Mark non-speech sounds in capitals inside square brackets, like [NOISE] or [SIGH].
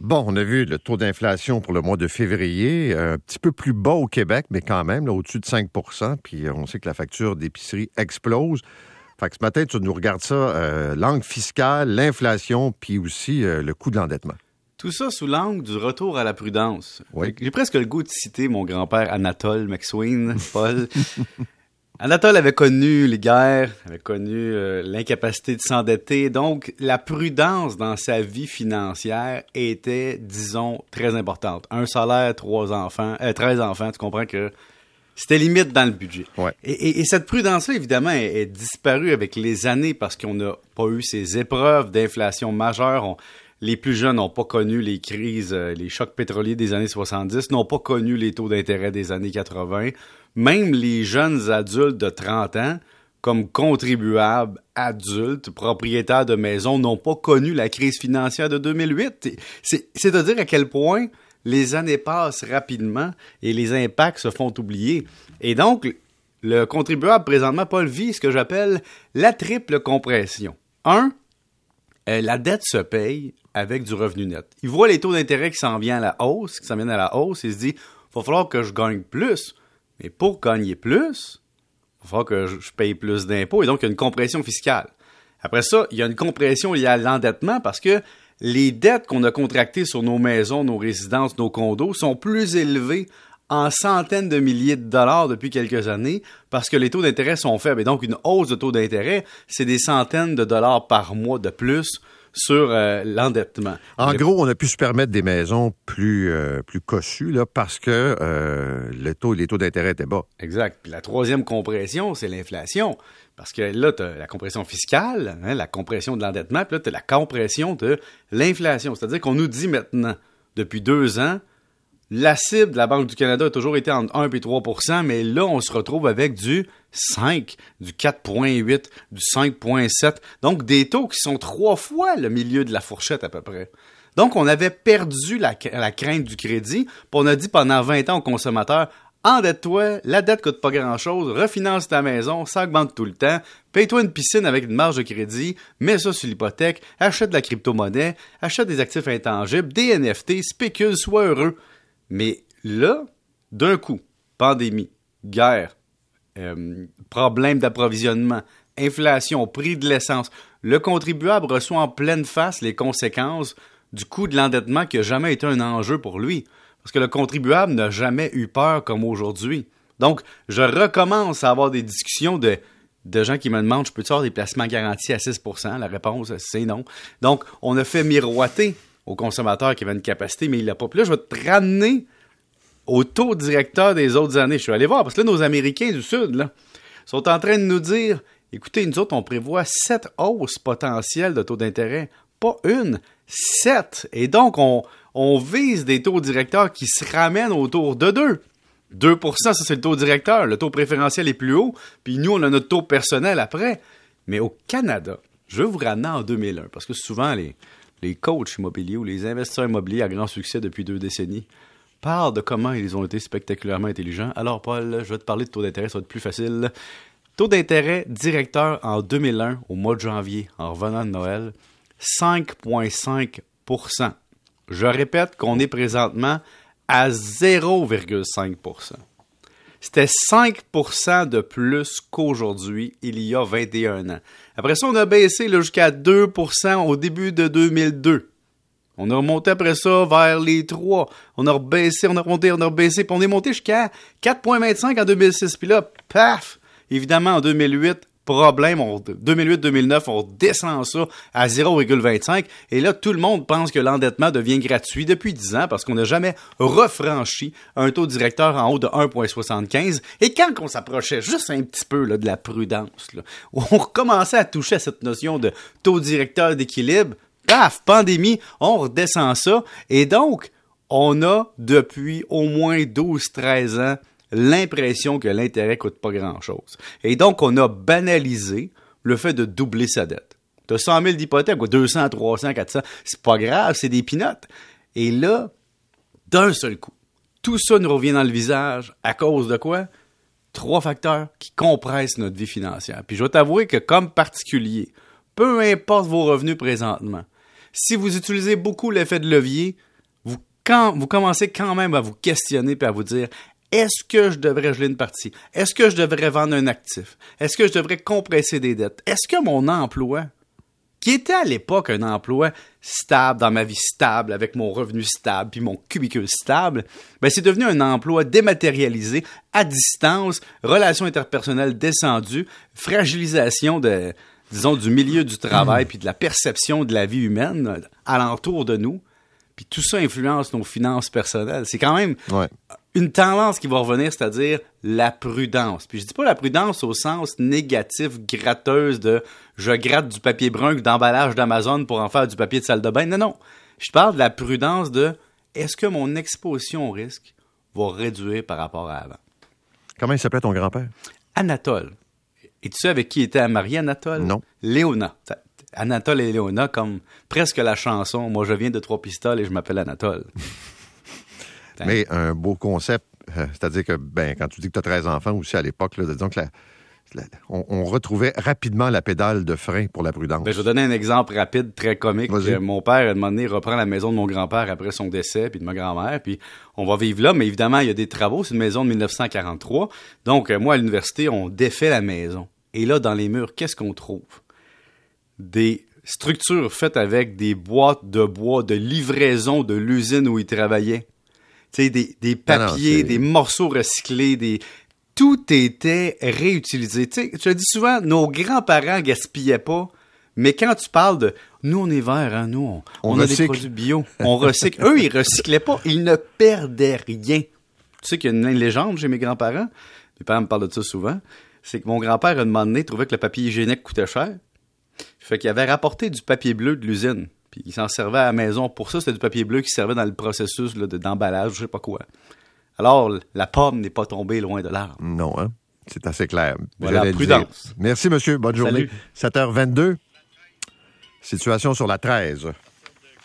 Bon, on a vu le taux d'inflation pour le mois de février, un petit peu plus bas au Québec, mais quand même, au-dessus de 5% Puis on sait que la facture d'épicerie explose. Fait que ce matin, tu nous regardes ça, euh, l'angle fiscal, l'inflation, puis aussi euh, le coût de l'endettement. Tout ça sous l'angle du retour à la prudence. J'ai presque le goût de citer mon grand-père Anatole McSween, Paul. [LAUGHS] Anatole avait connu les guerres, avait connu euh, l'incapacité de s'endetter, donc la prudence dans sa vie financière était, disons, très importante. Un salaire, trois enfants, euh, 13 enfants, tu comprends que c'était limite dans le budget. Et, cette prudence-là, évidemment, est, disparue avec les années parce qu'on n'a pas eu ces épreuves d'inflation majeure. les plus jeunes n'ont pas connu les crises, euh, les chocs pétroliers des années 70, n'ont pas connu les taux d'intérêt des années 80 même les jeunes adultes de 30 ans, comme contribuables adultes, propriétaires de maisons, n'ont pas connu la crise financière de 2008. C'est à dire à quel point les années passent rapidement et les impacts se font oublier. Et donc, le contribuable présentement, Paul, vit ce que j'appelle la triple compression. Un, euh, la dette se paye avec du revenu net. Il voit les taux d'intérêt qui s'en viennent à la hausse, qui s'en viennent à la hausse, il se dit, il va falloir que je gagne plus mais pour gagner plus, il va falloir que je paye plus d'impôts et donc il y a une compression fiscale. Après ça, il y a une compression liée à l'endettement parce que les dettes qu'on a contractées sur nos maisons, nos résidences, nos condos sont plus élevées en centaines de milliers de dollars depuis quelques années parce que les taux d'intérêt sont faibles. Et donc, une hausse de taux d'intérêt, c'est des centaines de dollars par mois de plus sur euh, l'endettement. En gros, on a pu se permettre des maisons plus, euh, plus cossues là, parce que euh, le taux, les taux d'intérêt étaient bas. Exact. Puis la troisième compression, c'est l'inflation. Parce que là, tu as la compression fiscale, hein, la compression de l'endettement, puis là, tu as la compression de l'inflation. C'est-à-dire qu'on nous dit maintenant, depuis deux ans, la cible de la Banque du Canada a toujours été entre 1 et 3% mais là, on se retrouve avec du 5, du 4,8, du 5,7. Donc, des taux qui sont trois fois le milieu de la fourchette à peu près. Donc, on avait perdu la, crainte du crédit, puis on a dit pendant 20 ans aux consommateurs, endette-toi, la dette coûte pas grand-chose, refinance ta maison, ça augmente tout le temps, paye-toi une piscine avec une marge de crédit, mets ça sur l'hypothèque, achète de la crypto-monnaie, achète des actifs intangibles, des NFT, spécule, sois heureux. Mais là, d'un coup, pandémie, guerre, euh, problème d'approvisionnement, inflation, prix de l'essence, le contribuable reçoit en pleine face les conséquences du coût de l'endettement qui n'a jamais été un enjeu pour lui. Parce que le contribuable n'a jamais eu peur comme aujourd'hui. Donc, je recommence à avoir des discussions de, de gens qui me demandent, je peux-tu avoir des placements garantis à 6% La réponse, c'est non. Donc, on a fait miroiter au consommateur qui avait une capacité, mais il l'a pas. Puis là, je vais te ramener au taux directeur des autres années. Je suis allé voir, parce que là, nos Américains du Sud, là, sont en train de nous dire, écoutez, nous autres, on prévoit sept hausses potentielles de taux d'intérêt. Pas une, sept. Et donc, on, on vise des taux directeurs qui se ramènent autour de deux. 2% ça c'est le taux directeur. Le taux préférentiel est plus haut, puis nous, on a notre taux personnel après. Mais au Canada, je vais vous ramener en 2001, parce que souvent, les, les coachs immobiliers ou les investisseurs immobiliers à grand succès depuis deux décennies parlent de comment ils ont été spectaculairement intelligents. Alors, Paul, je vais te parler de taux d'intérêt, ça va être plus facile. Taux d'intérêt directeur en 2001, au mois de janvier, en revenant de Noël, 5,5% Je répète qu'on est présentement à 0,5 c'était 5% de plus qu'aujourd'hui, il y a 21 ans. Après ça, on a baissé jusqu'à 2% au début de 2002. On a remonté après ça vers les 3. On a rebaissé, on a remonté, on a rebaissé, puis on est monté jusqu'à 4,25 en 2006. Puis là, paf! Évidemment, en 2008, problème. 2008-2009, on descend ça à 0,25. Et là, tout le monde pense que l'endettement devient gratuit depuis 10 ans parce qu'on n'a jamais refranchi un taux directeur en haut de 1,75. Et quand on s'approchait juste un petit peu de la prudence, on recommençait à toucher à cette notion de taux directeur d'équilibre, paf, pandémie, on redescend ça. Et donc, on a depuis au moins 12-13 ans l'impression que l'intérêt coûte pas grand-chose. Et donc, on a banalisé le fait de doubler sa dette. Tu as 100 000 d'hypothèques, 200, 300, 400, c'est pas grave, c'est des pinottes. Et là, d'un seul coup, tout ça nous revient dans le visage à cause de quoi? Trois facteurs qui compressent notre vie financière. Puis je dois t'avouer que comme particulier, peu importe vos revenus présentement, si vous utilisez beaucoup l'effet de levier, quand vous commencez quand même à vous questionner puis à vous dire est-ce que je devrais geler une partie? Est-ce que je devrais vendre un actif? Est-ce que je devrais compresser des dettes? Est-ce que mon emploi, qui était à l'époque un emploi stable, dans ma vie stable, avec mon revenu stable, puis mon cubicule stable, ben c'est devenu un emploi dématérialisé, à distance, relations interpersonnelles descendues, fragilisation de, disons, du milieu du travail, puis de la perception de la vie humaine alentour de nous. Puis tout ça influence nos finances personnelles. C'est quand même une tendance qui va revenir, c'est-à-dire la prudence. Puis je dis pas la prudence au sens négatif, gratteuse de je gratte du papier brun d'emballage d'Amazon pour en faire du papier de salle de bain. Non, non. Je parle de la prudence de est-ce que mon exposition au risque va réduire par rapport à avant. Comment il s'appelait ton grand-père? Anatole. Et tu sais avec qui était marié Anatole? Non. Léona. Anatole et Léona, comme presque la chanson Moi, je viens de Trois Pistoles et je m'appelle Anatole. Mais un beau concept, euh, c'est-à-dire que ben, quand tu dis que tu as 13 enfants aussi à l'époque, disons que on, retrouvait rapidement la pédale de frein pour la prudence. Ben, je vais donner un exemple rapide, très comique. Mon père, à un moment donné, reprend la maison de mon grand-père après son décès, puis de ma grand-mère, puis on va vivre là, mais évidemment, il y a des travaux. C'est une maison de 1943. Donc, euh, moi, à l'université, on défait la maison. Et là, dans les murs, qu'est-ce qu'on trouve? des structures faites avec des boîtes de bois de livraison de l'usine où il travaillait. Sais, des, des ah papiers, des morceaux recyclés, des... Tout était réutilisé. Tu sais, je dis souvent, nos grands-parents gaspillaient pas, mais quand tu parles de nous, on est verts, hein, nous, on, a des produits bio, on recycle. Eux, ils recyclaient pas, ils ne perdaient rien. Tu sais qu'il y a une légende chez mes grands-parents, mes parents me parlent de ça souvent, c'est que mon grand-père, à un moment donné, trouvait que le papier hygiénique coûtait cher. Fait qu'il avait rapporté du papier bleu de l'usine. Puis il s'en servait à la maison. Pour ça, c'était du papier bleu qui servait dans le processus d'emballage, je sais pas quoi. Alors, la pomme n'est pas tombée loin de l'arbre. Non, hein? C'est assez clair. Voilà, prudence. Merci, monsieur. Bonne journée. 7h22. Situation sur la 13.